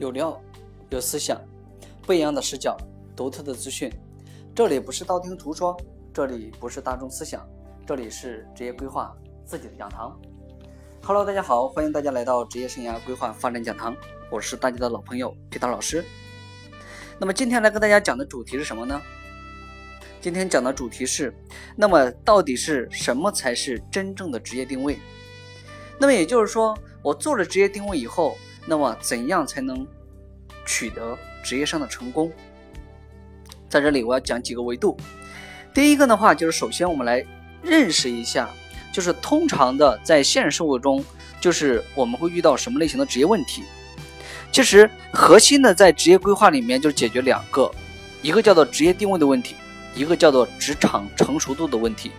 有料，有思想，不一样的视角，独特的资讯。这里不是道听途说，这里不是大众思想，这里是职业规划自己的讲堂。Hello，大家好，欢迎大家来到职业生涯规划发展讲堂，我是大家的老朋友皮涛老师。那么今天来跟大家讲的主题是什么呢？今天讲的主题是，那么到底是什么才是真正的职业定位？那么也就是说，我做了职业定位以后。那么，怎样才能取得职业上的成功？在这里，我要讲几个维度。第一个的话，就是首先我们来认识一下，就是通常的在现实生活中，就是我们会遇到什么类型的职业问题。其实，核心的在职业规划里面就解决两个，一个叫做职业定位的问题，一个叫做职场成熟度的问题。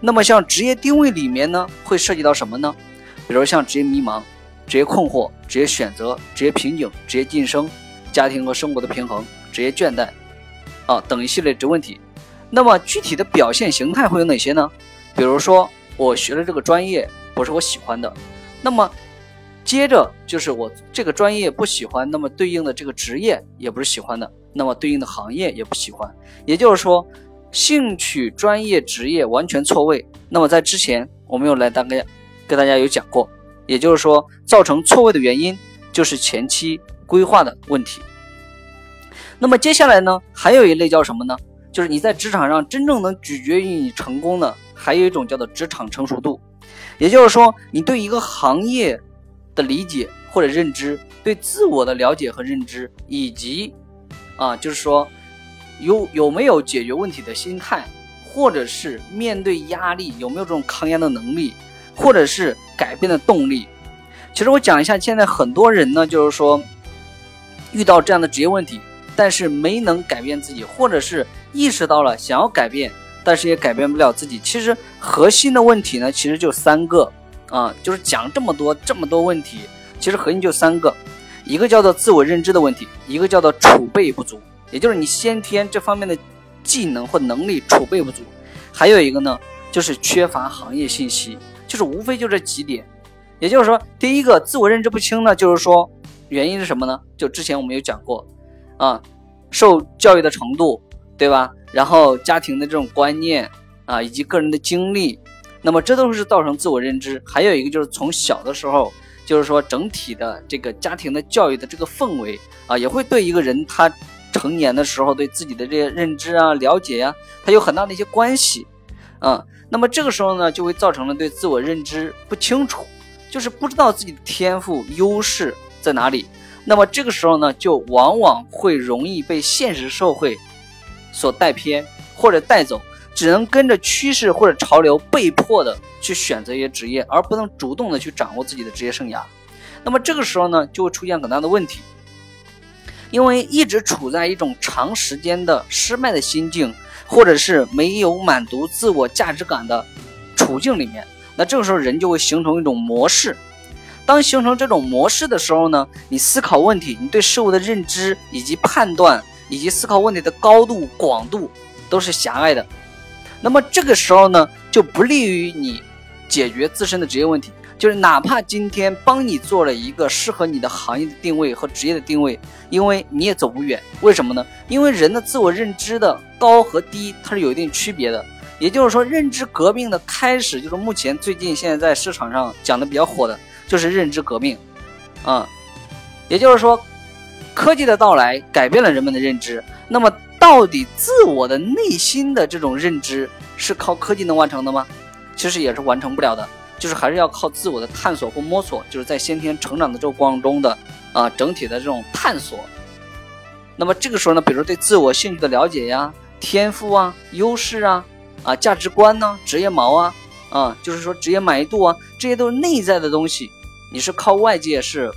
那么，像职业定位里面呢，会涉及到什么呢？比如像职业迷茫。职业困惑、职业选择、职业瓶颈、职业晋升、家庭和生活的平衡、职业倦怠，啊等一系列职问题。那么具体的表现形态会有哪些呢？比如说我学了这个专业不是我喜欢的，那么接着就是我这个专业不喜欢，那么对应的这个职业也不是喜欢的，那么对应的行业也不喜欢。也就是说，兴趣、专业、职业完全错位。那么在之前我们有来大概跟大家有讲过。也就是说，造成错位的原因就是前期规划的问题。那么接下来呢，还有一类叫什么呢？就是你在职场上真正能取决于你成功的，还有一种叫做职场成熟度。也就是说，你对一个行业的理解或者认知，对自我的了解和认知，以及啊，就是说有有没有解决问题的心态，或者是面对压力有没有这种抗压的能力。或者是改变的动力。其实我讲一下，现在很多人呢，就是说遇到这样的职业问题，但是没能改变自己，或者是意识到了想要改变，但是也改变不了自己。其实核心的问题呢，其实就三个啊，就是讲这么多这么多问题，其实核心就三个，一个叫做自我认知的问题，一个叫做储备不足，也就是你先天这方面的技能或能力储备不足，还有一个呢，就是缺乏行业信息。就是无非就这几点，也就是说，第一个自我认知不清呢，就是说原因是什么呢？就之前我们有讲过，啊，受教育的程度，对吧？然后家庭的这种观念啊，以及个人的经历，那么这都是造成自我认知。还有一个就是从小的时候，就是说整体的这个家庭的教育的这个氛围啊，也会对一个人他成年的时候对自己的这些认知啊、了解呀，他有很大的一些关系，啊。那么这个时候呢，就会造成了对自我认知不清楚，就是不知道自己的天赋优势在哪里。那么这个时候呢，就往往会容易被现实社会所带偏或者带走，只能跟着趋势或者潮流，被迫的去选择一些职业，而不能主动的去掌握自己的职业生涯。那么这个时候呢，就会出现很大的问题，因为一直处在一种长时间的失败的心境。或者是没有满足自我价值感的处境里面，那这个时候人就会形成一种模式。当形成这种模式的时候呢，你思考问题，你对事物的认知以及判断以及思考问题的高度广度都是狭隘的。那么这个时候呢，就不利于你解决自身的职业问题。就是哪怕今天帮你做了一个适合你的行业的定位和职业的定位，因为你也走不远。为什么呢？因为人的自我认知的高和低，它是有一定区别的。也就是说，认知革命的开始，就是目前最近现在在市场上讲的比较火的，就是认知革命。啊，也就是说，科技的到来改变了人们的认知。那么，到底自我的内心的这种认知是靠科技能完成的吗？其实也是完成不了的。就是还是要靠自我的探索或摸索，就是在先天成长的这个过程中的啊整体的这种探索。那么这个时候呢，比如对自我兴趣的了解呀、天赋啊、优势啊、啊价值观呢、职业锚啊、啊就是说职业满意度啊，这些都是内在的东西，你是靠外界是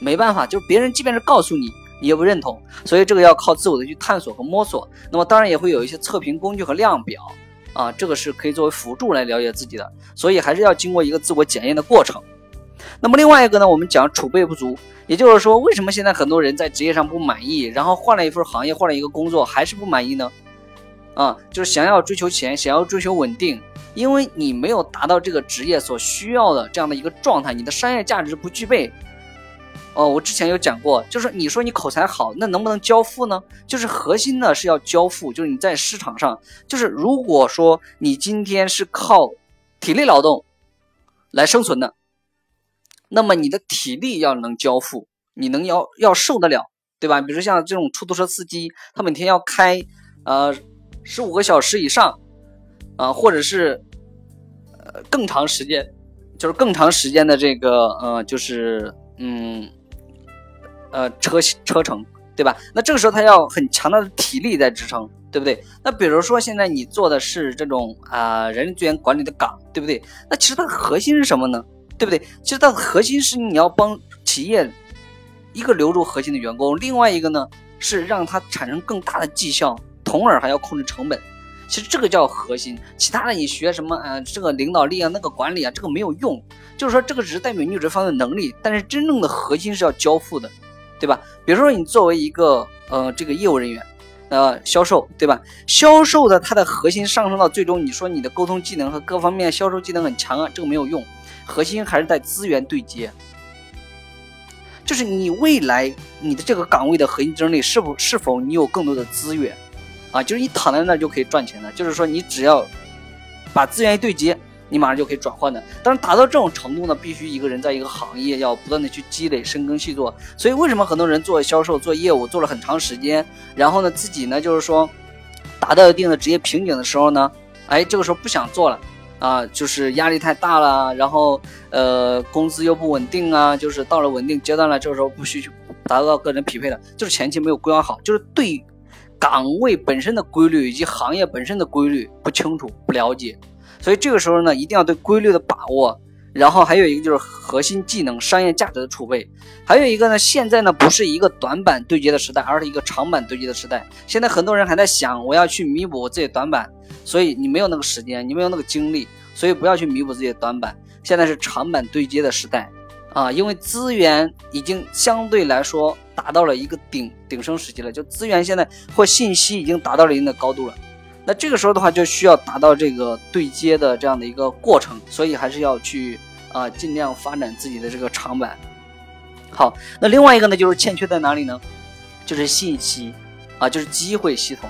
没办法，就是别人即便是告诉你，你也不认同，所以这个要靠自我的去探索和摸索。那么当然也会有一些测评工具和量表。啊，这个是可以作为辅助来了解自己的，所以还是要经过一个自我检验的过程。那么另外一个呢，我们讲储备不足，也就是说，为什么现在很多人在职业上不满意，然后换了一份行业，换了一个工作还是不满意呢？啊，就是想要追求钱，想要追求稳定，因为你没有达到这个职业所需要的这样的一个状态，你的商业价值不具备，哦，我之前有讲过，就是你说你口才好，那能不能交付呢？就是核心呢是要交付，就是你在市场上，就是如果说你今天是靠体力劳动来生存的，那么你的体力要能交付，你能要要受得了，对吧？比如像这种出租车司机，他每天要开呃十五个小时以上啊，或者是呃更长时间，就是更长时间的这个呃就是嗯。呃，车车程，对吧？那这个时候他要很强大的体力在支撑，对不对？那比如说现在你做的是这种啊人力资源管理的岗，对不对？那其实它的核心是什么呢？对不对？其实它的核心是你要帮企业一个留住核心的员工，另外一个呢是让它产生更大的绩效，从而还要控制成本。其实这个叫核心，其他的你学什么啊？这个领导力啊，那个管理啊，这个没有用。就是说这个只是代表你有这方面的能力，但是真正的核心是要交付的。对吧？比如说你作为一个呃这个业务人员，呃销售，对吧？销售的它的核心上升到最终，你说你的沟通技能和各方面销售技能很强啊，这个没有用，核心还是在资源对接，就是你未来你的这个岗位的核心竞争力是否是否你有更多的资源啊？就是你躺在那就可以赚钱的，就是说你只要把资源一对接。你马上就可以转换的，但是达到这种程度呢，必须一个人在一个行业要不断的去积累、深耕细作。所以为什么很多人做销售、做业务做了很长时间，然后呢自己呢就是说达到一定的职业瓶颈的时候呢，哎，这个时候不想做了啊，就是压力太大了，然后呃工资又不稳定啊，就是到了稳定阶段了，这个时候不需去达到个人匹配的，就是前期没有规划好，就是对岗位本身的规律以及行业本身的规律不清楚、不了解。所以这个时候呢，一定要对规律的把握，然后还有一个就是核心技能、商业价值的储备，还有一个呢，现在呢不是一个短板对接的时代，而是一个长板对接的时代。现在很多人还在想我要去弥补我自己短板，所以你没有那个时间，你没有那个精力，所以不要去弥补自己的短板。现在是长板对接的时代啊，因为资源已经相对来说达到了一个顶顶升时期了，就资源现在或信息已经达到了一定的高度了。那这个时候的话，就需要达到这个对接的这样的一个过程，所以还是要去啊尽量发展自己的这个长板。好，那另外一个呢，就是欠缺在哪里呢？就是信息啊，就是机会系统。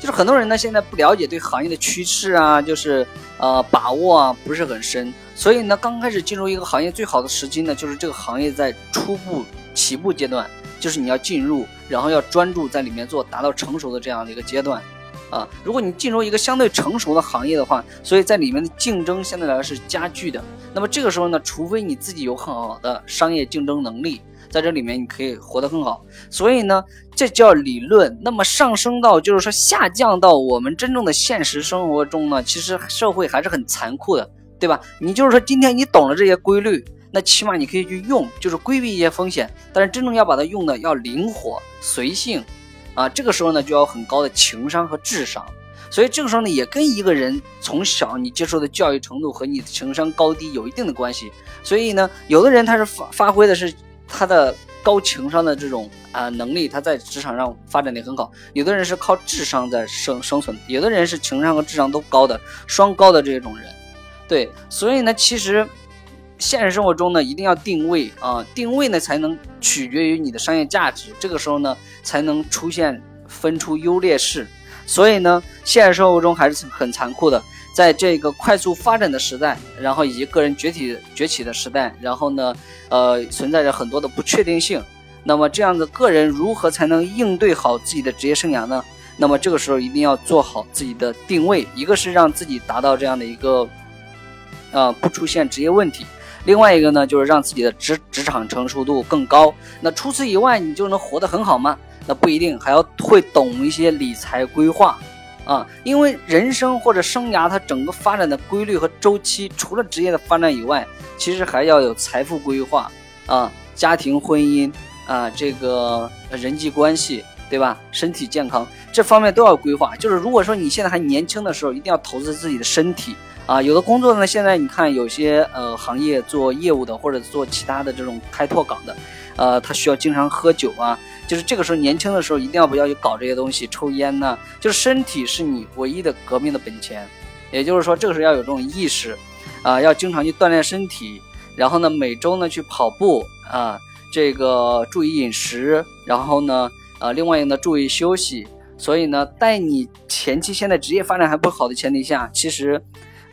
就是很多人呢现在不了解对行业的趋势啊，就是呃把握啊不是很深，所以呢刚开始进入一个行业最好的时机呢，就是这个行业在初步起步阶段，就是你要进入，然后要专注在里面做，达到成熟的这样的一个阶段。啊，如果你进入一个相对成熟的行业的话，所以在里面的竞争相对来说是加剧的。那么这个时候呢，除非你自己有很好的商业竞争能力，在这里面你可以活得更好。所以呢，这叫理论。那么上升到就是说下降到我们真正的现实生活中呢，其实社会还是很残酷的，对吧？你就是说今天你懂了这些规律，那起码你可以去用，就是规避一些风险。但是真正要把它用的要灵活、随性。啊，这个时候呢，就要很高的情商和智商，所以这个时候呢，也跟一个人从小你接受的教育程度和你的情商高低有一定的关系。所以呢，有的人他是发发挥的是他的高情商的这种啊能力，他在职场上发展的很好；有的人是靠智商在生生存，有的人是情商和智商都高的双高的这种人。对，所以呢，其实。现实生活中呢，一定要定位啊，定位呢才能取决于你的商业价值，这个时候呢才能出现分出优劣势。所以呢，现实生活中还是很残酷的，在这个快速发展的时代，然后以及个人崛起崛起的时代，然后呢，呃，存在着很多的不确定性。那么这样的个人如何才能应对好自己的职业生涯呢？那么这个时候一定要做好自己的定位，一个是让自己达到这样的一个，呃，不出现职业问题。另外一个呢，就是让自己的职职场成熟度更高。那除此以外，你就能活得很好吗？那不一定，还要会懂一些理财规划啊。因为人生或者生涯它整个发展的规律和周期，除了职业的发展以外，其实还要有财富规划啊、家庭婚姻啊、这个人际关系，对吧？身体健康这方面都要规划。就是如果说你现在还年轻的时候，一定要投资自己的身体。啊，有的工作呢，现在你看有些呃行业做业务的或者做其他的这种开拓岗的，呃，他需要经常喝酒啊，就是这个时候年轻的时候一定要不要去搞这些东西，抽烟呢？就是身体是你唯一的革命的本钱，也就是说这个时候要有这种意识，啊，要经常去锻炼身体，然后呢每周呢去跑步啊，这个注意饮食，然后呢，呃，另外呢，注意休息。所以呢，在你前期现在职业发展还不好的前提下，其实。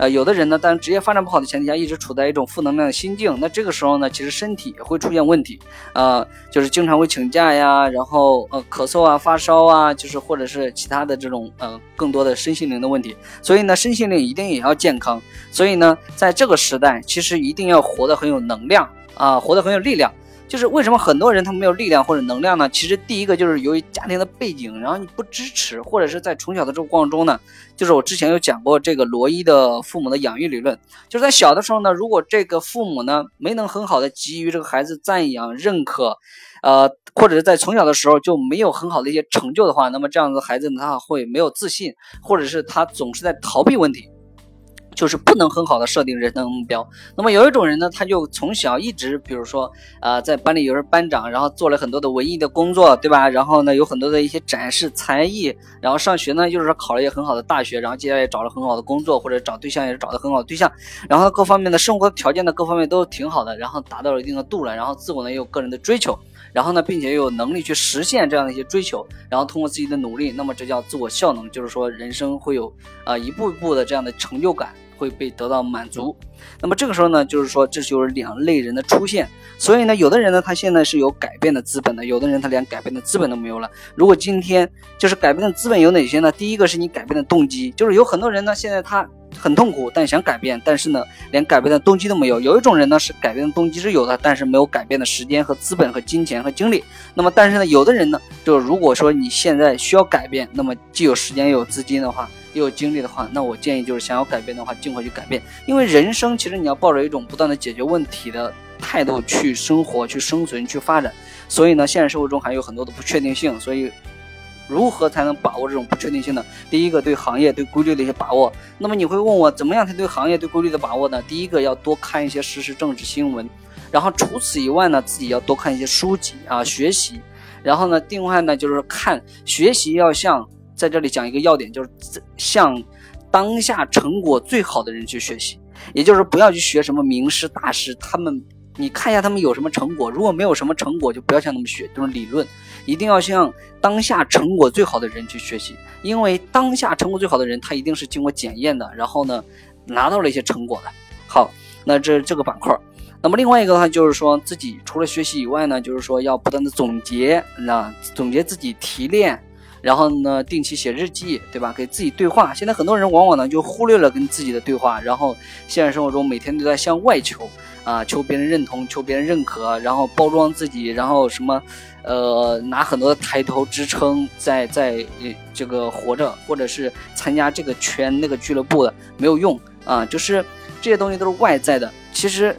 呃，有的人呢，当职业发展不好的前提下，一直处在一种负能量的心境，那这个时候呢，其实身体也会出现问题，呃，就是经常会请假呀，然后呃咳嗽啊、发烧啊，就是或者是其他的这种呃更多的身心灵的问题。所以呢，身心灵一定也要健康。所以呢，在这个时代，其实一定要活得很有能量啊，活得很有力量。就是为什么很多人他没有力量或者能量呢？其实第一个就是由于家庭的背景，然后你不支持，或者是在从小的这个过程中呢，就是我之前有讲过这个罗伊的父母的养育理论，就是在小的时候呢，如果这个父母呢没能很好的给予这个孩子赞扬、认可，呃，或者是在从小的时候就没有很好的一些成就的话，那么这样子孩子呢他会没有自信，或者是他总是在逃避问题。就是不能很好的设定人生目标。那么有一种人呢，他就从小一直，比如说，呃，在班里有人班长，然后做了很多的文艺的工作，对吧？然后呢，有很多的一些展示才艺，然后上学呢，就是说考了一个很好的大学，然后接下来也找了很好的工作，或者找对象也是找的很好的对象，然后各方面的生活条件呢，各方面都挺好的，然后达到了一定的度了，然后自我呢也有个人的追求，然后呢，并且有能力去实现这样的一些追求，然后通过自己的努力，那么这叫自我效能，就是说人生会有啊一步一步的这样的成就感。会被得到满足，那么这个时候呢，就是说这就是两类人的出现。所以呢，有的人呢，他现在是有改变的资本的；有的人他连改变的资本都没有了。如果今天就是改变的资本有哪些呢？第一个是你改变的动机，就是有很多人呢，现在他很痛苦，但想改变，但是呢，连改变的动机都没有。有一种人呢，是改变的动机是有的，但是没有改变的时间和资本和金钱和精力。那么，但是呢，有的人呢，就是如果说你现在需要改变，那么既有时间又有资金的话。又有精力的话，那我建议就是想要改变的话，尽快去改变。因为人生其实你要抱着一种不断的解决问题的态度去生活、去生存、去发展。所以呢，现实生活中还有很多的不确定性。所以，如何才能把握这种不确定性呢？第一个，对行业、对规律的一些把握。那么你会问我，怎么样才对行业、对规律的把握呢？第一个，要多看一些时事政治新闻。然后除此以外呢，自己要多看一些书籍啊，学习。然后呢，另外呢，就是看学习要向。在这里讲一个要点，就是向当下成果最好的人去学习，也就是不要去学什么名师大师，他们你看一下他们有什么成果，如果没有什么成果，就不要向他们学，就是理论，一定要向当下成果最好的人去学习，因为当下成果最好的人，他一定是经过检验的，然后呢拿到了一些成果的。好，那这这个板块，那么另外一个的话就是说自己除了学习以外呢，就是说要不断的总结，那总结自己提炼。然后呢，定期写日记，对吧？给自己对话。现在很多人往往呢就忽略了跟自己的对话，然后现实生活中每天都在向外求啊，求别人认同，求别人认可，然后包装自己，然后什么，呃，拿很多的抬头支撑，在在这个活着，或者是参加这个圈那个俱乐部的没有用啊，就是这些东西都是外在的，其实。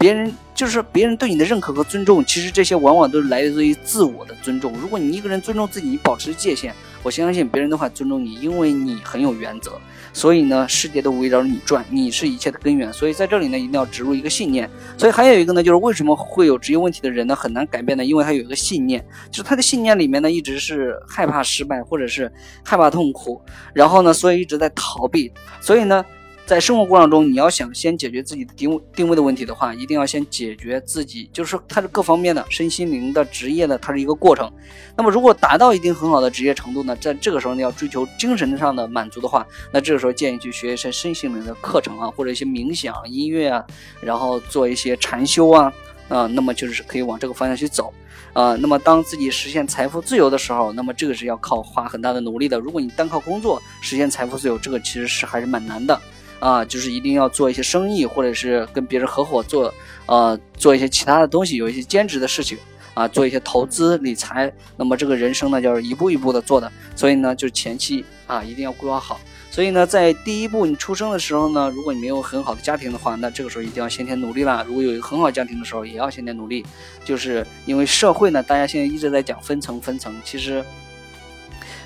别人就是别人对你的认可和尊重，其实这些往往都是来自于自我的尊重。如果你一个人尊重自己，你保持界限，我相信别人都会尊重你，因为你很有原则。所以呢，世界都围绕着你转，你是一切的根源。所以在这里呢，一定要植入一个信念。所以还有一个呢，就是为什么会有职业问题的人呢很难改变呢？因为他有一个信念，就是他的信念里面呢一直是害怕失败，或者是害怕痛苦，然后呢，所以一直在逃避。所以呢。在生活过程中，你要想先解决自己的定位定位的问题的话，一定要先解决自己，就是它是各方面的身心灵的职业的，它是一个过程。那么如果达到一定很好的职业程度呢，在这个时候呢，要追求精神上的满足的话，那这个时候建议去学一些身心灵的课程啊，或者一些冥想、音乐啊，然后做一些禅修啊，啊，那么就是可以往这个方向去走啊。那么当自己实现财富自由的时候，那么这个是要靠花很大的努力的。如果你单靠工作实现财富自由，这个其实是还是蛮难的。啊，就是一定要做一些生意，或者是跟别人合伙做，呃，做一些其他的东西，有一些兼职的事情，啊，做一些投资理财。那么这个人生呢，就是一步一步的做的，所以呢，就是前期啊，一定要规划好。所以呢，在第一步你出生的时候呢，如果你没有很好的家庭的话，那这个时候一定要先天努力了。如果有一个很好家庭的时候，也要先天努力。就是因为社会呢，大家现在一直在讲分层分层，其实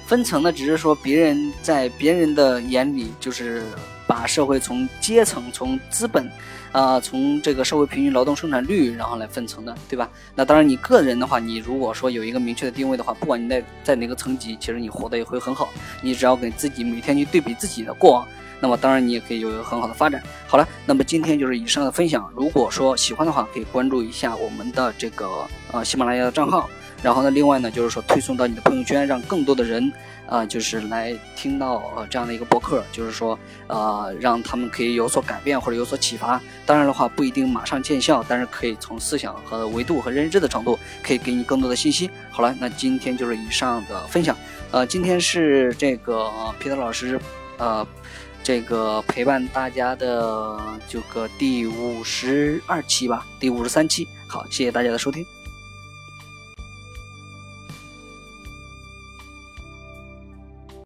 分层呢，只是说别人在别人的眼里就是。把社会从阶层、从资本，啊，从这个社会平均劳动生产率，然后来分层的，对吧？那当然，你个人的话，你如果说有一个明确的定位的话，不管你在在哪个层级，其实你活得也会很好。你只要给自己每天去对比自己的过往，那么当然你也可以有一个很好的发展。好了，那么今天就是以上的分享。如果说喜欢的话，可以关注一下我们的这个呃喜马拉雅的账号。然后呢，另外呢，就是说推送到你的朋友圈，让更多的人，啊，就是来听到呃这样的一个博客，就是说，呃，让他们可以有所改变或者有所启发。当然的话，不一定马上见效，但是可以从思想和维度和认知的程度，可以给你更多的信息。好了，那今天就是以上的分享。呃，今天是这个皮特老师，呃，这个陪伴大家的这个第五十二期吧，第五十三期。好，谢谢大家的收听。